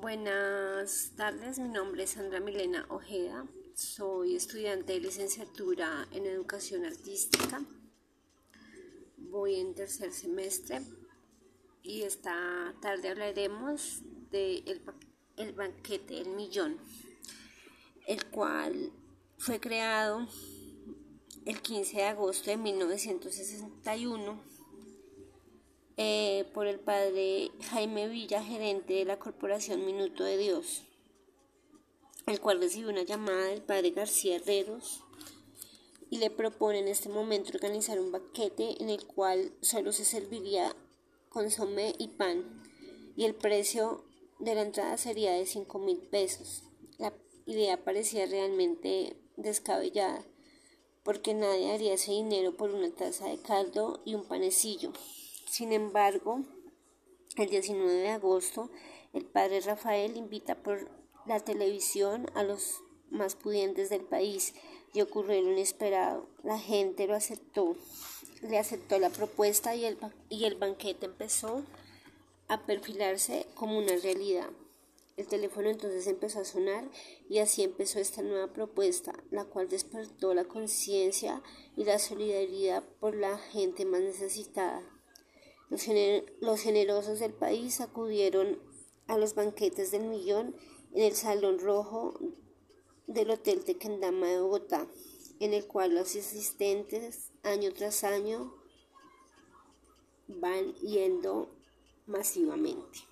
Buenas tardes, mi nombre es Sandra Milena Ojeda, soy estudiante de licenciatura en educación artística, voy en tercer semestre y esta tarde hablaremos de el banquete del millón, el cual fue creado el 15 de agosto de 1961 eh, por el padre Jaime Villa, gerente de la Corporación Minuto de Dios, el cual recibió una llamada del padre García Herreros y le propone en este momento organizar un banquete en el cual solo se serviría consomé y pan y el precio de la entrada sería de 5 mil pesos. La idea parecía realmente descabellada porque nadie daría ese dinero por una taza de caldo y un panecillo. Sin embargo, el 19 de agosto, el padre Rafael invita por la televisión a los más pudientes del país y ocurrió lo inesperado. La gente lo aceptó, le aceptó la propuesta y el, y el banquete empezó a perfilarse como una realidad. El teléfono entonces empezó a sonar y así empezó esta nueva propuesta, la cual despertó la conciencia y la solidaridad por la gente más necesitada. Los, generosos del país acudieron a los banquetes del millón en el Salón Rojo del Hotel Tequendama de Bogotá, en el cual los asistentes año tras año van yendo masivamente.